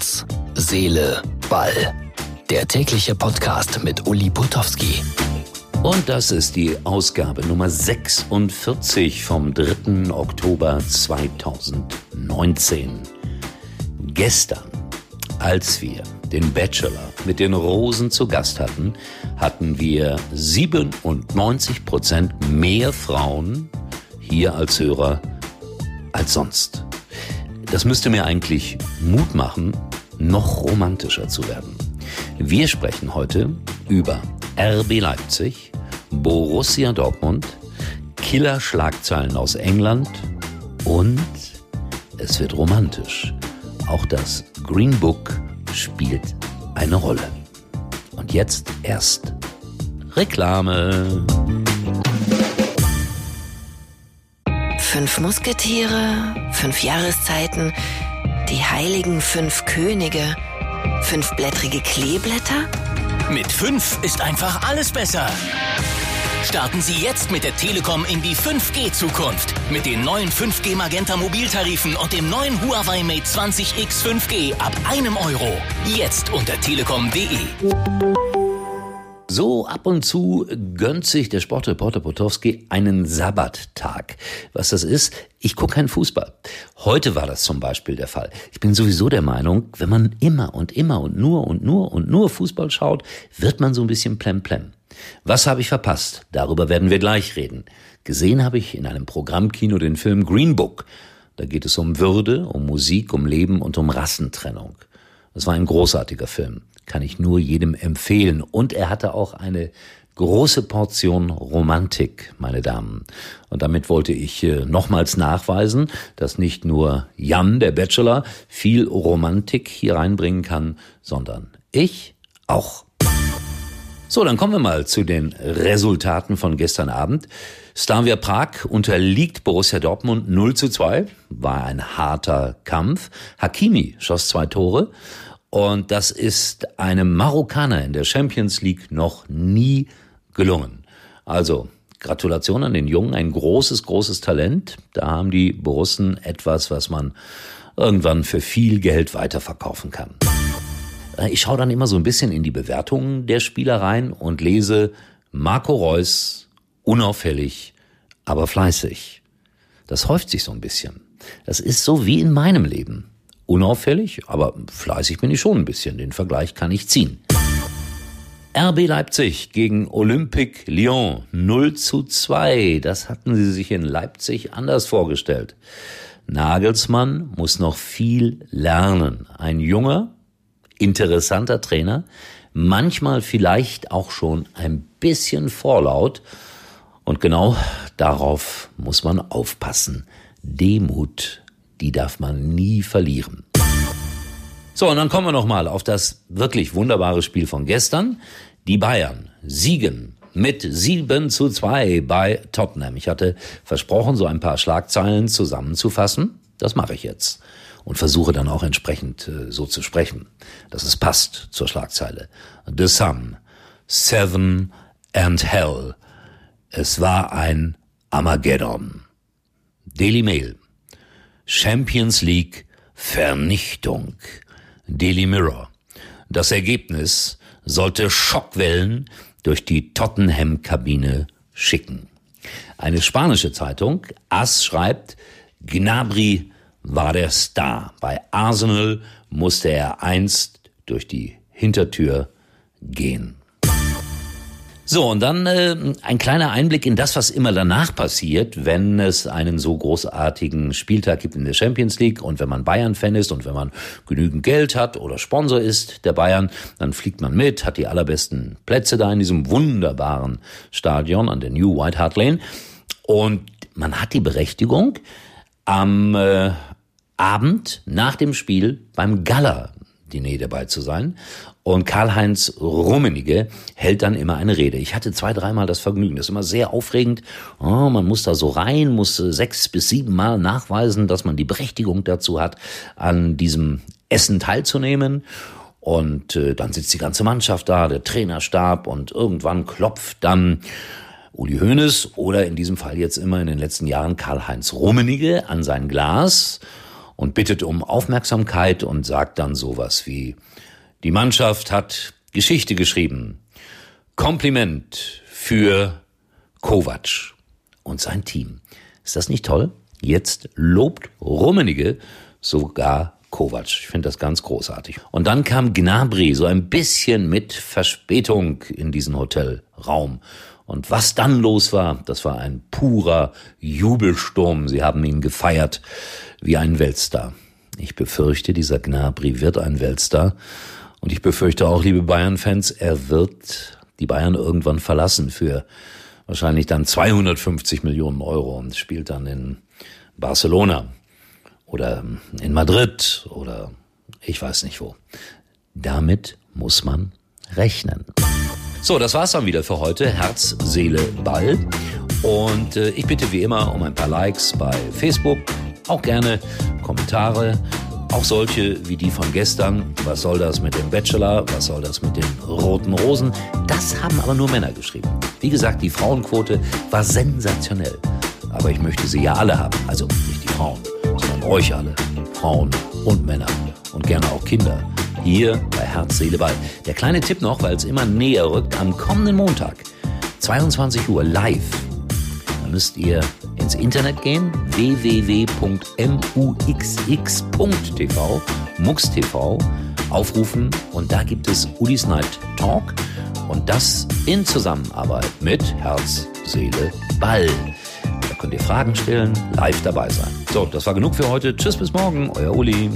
Herz, Seele, Ball. Der tägliche Podcast mit Uli Putowski. Und das ist die Ausgabe Nummer 46 vom 3. Oktober 2019. Gestern, als wir den Bachelor mit den Rosen zu Gast hatten, hatten wir 97 Prozent mehr Frauen hier als Hörer als sonst. Das müsste mir eigentlich Mut machen, noch romantischer zu werden. Wir sprechen heute über RB Leipzig, Borussia Dortmund, Killerschlagzeilen aus England und es wird romantisch. Auch das Green Book spielt eine Rolle. Und jetzt erst Reklame. Fünf Musketiere, fünf Jahreszeiten, die heiligen fünf Könige, fünfblättrige Kleeblätter? Mit fünf ist einfach alles besser. Starten Sie jetzt mit der Telekom in die 5G-Zukunft. Mit den neuen 5G Magenta Mobiltarifen und dem neuen Huawei Mate 20X 5G ab einem Euro. Jetzt unter telekom.de. So ab und zu gönnt sich der Sportreporter Potowski einen Sabbattag. Was das ist, ich gucke keinen Fußball. Heute war das zum Beispiel der Fall. Ich bin sowieso der Meinung, wenn man immer und immer und nur und nur und nur Fußball schaut, wird man so ein bisschen plemplem. Was habe ich verpasst? Darüber werden wir gleich reden. Gesehen habe ich in einem Programmkino den Film Green Book. Da geht es um Würde, um Musik, um Leben und um Rassentrennung. Das war ein großartiger Film kann ich nur jedem empfehlen. Und er hatte auch eine große Portion Romantik, meine Damen. Und damit wollte ich äh, nochmals nachweisen, dass nicht nur Jan, der Bachelor, viel Romantik hier reinbringen kann, sondern ich auch. So, dann kommen wir mal zu den Resultaten von gestern Abend. Slavia Prag unterliegt Borussia Dortmund 0 zu 2. War ein harter Kampf. Hakimi schoss zwei Tore. Und das ist einem Marokkaner in der Champions League noch nie gelungen. Also Gratulation an den Jungen, ein großes, großes Talent. Da haben die Borussen etwas, was man irgendwann für viel Geld weiterverkaufen kann. Äh, ich schaue dann immer so ein bisschen in die Bewertungen der Spieler rein und lese Marco Reus unauffällig, aber fleißig. Das häuft sich so ein bisschen. Das ist so wie in meinem Leben unauffällig, aber fleißig bin ich schon ein bisschen. Den Vergleich kann ich ziehen. RB Leipzig gegen Olympique Lyon 0 zu 2. Das hatten sie sich in Leipzig anders vorgestellt. Nagelsmann muss noch viel lernen. Ein junger, interessanter Trainer, manchmal vielleicht auch schon ein bisschen vorlaut. Und genau darauf muss man aufpassen. Demut die darf man nie verlieren. So, und dann kommen wir nochmal auf das wirklich wunderbare Spiel von gestern. Die Bayern siegen mit 7 zu 2 bei Tottenham. Ich hatte versprochen, so ein paar Schlagzeilen zusammenzufassen. Das mache ich jetzt. Und versuche dann auch entsprechend äh, so zu sprechen, dass es passt zur Schlagzeile. The Sun, Seven and Hell. Es war ein Armageddon. Daily Mail. Champions League Vernichtung. Daily Mirror. Das Ergebnis sollte Schockwellen durch die Tottenham-Kabine schicken. Eine spanische Zeitung, AS, schreibt, Gnabry war der Star. Bei Arsenal musste er einst durch die Hintertür gehen. So, und dann äh, ein kleiner Einblick in das, was immer danach passiert, wenn es einen so großartigen Spieltag gibt in der Champions League und wenn man Bayern-Fan ist und wenn man genügend Geld hat oder Sponsor ist der Bayern, dann fliegt man mit, hat die allerbesten Plätze da in diesem wunderbaren Stadion an der New White Hart Lane. Und man hat die Berechtigung, am äh, Abend nach dem Spiel beim Gala Diner dabei zu sein. Und Karl-Heinz Rummenigge hält dann immer eine Rede. Ich hatte zwei, dreimal das Vergnügen. Das ist immer sehr aufregend. Oh, man muss da so rein, muss sechs bis sieben Mal nachweisen, dass man die Berechtigung dazu hat, an diesem Essen teilzunehmen. Und äh, dann sitzt die ganze Mannschaft da, der Trainerstab und irgendwann klopft dann Uli Hoeneß oder in diesem Fall jetzt immer in den letzten Jahren Karl-Heinz Rummenigge an sein Glas und bittet um Aufmerksamkeit und sagt dann sowas wie, die Mannschaft hat Geschichte geschrieben. Kompliment für Kovac und sein Team. Ist das nicht toll? Jetzt lobt Rummenige sogar Kovac. Ich finde das ganz großartig. Und dann kam Gnabry so ein bisschen mit Verspätung in diesen Hotelraum. Und was dann los war, das war ein purer Jubelsturm. Sie haben ihn gefeiert wie ein Weltstar. Ich befürchte, dieser Gnabry wird ein Weltstar. Und ich befürchte auch, liebe Bayern-Fans, er wird die Bayern irgendwann verlassen für wahrscheinlich dann 250 Millionen Euro und spielt dann in Barcelona oder in Madrid oder ich weiß nicht wo. Damit muss man rechnen. So, das war's dann wieder für heute. Herz, Seele, Ball. Und äh, ich bitte wie immer um ein paar Likes bei Facebook, auch gerne Kommentare, auch solche wie die von gestern. Was soll das mit dem Bachelor? Was soll das mit den roten Rosen? Das haben aber nur Männer geschrieben. Wie gesagt, die Frauenquote war sensationell. Aber ich möchte sie ja alle haben. Also nicht die Frauen, sondern euch alle. Frauen und Männer. Und gerne auch Kinder. Hier bei Herz, Seele, Ball. Der kleine Tipp noch, weil es immer näher rückt. Am kommenden Montag, 22 Uhr live, da müsst ihr ins Internet gehen, www.muxx.tv, MuxTV, aufrufen und da gibt es Ulis Night Talk und das in Zusammenarbeit mit Herz, Seele, Ball. Da könnt ihr Fragen stellen, live dabei sein. So, das war genug für heute. Tschüss bis morgen, euer Uli.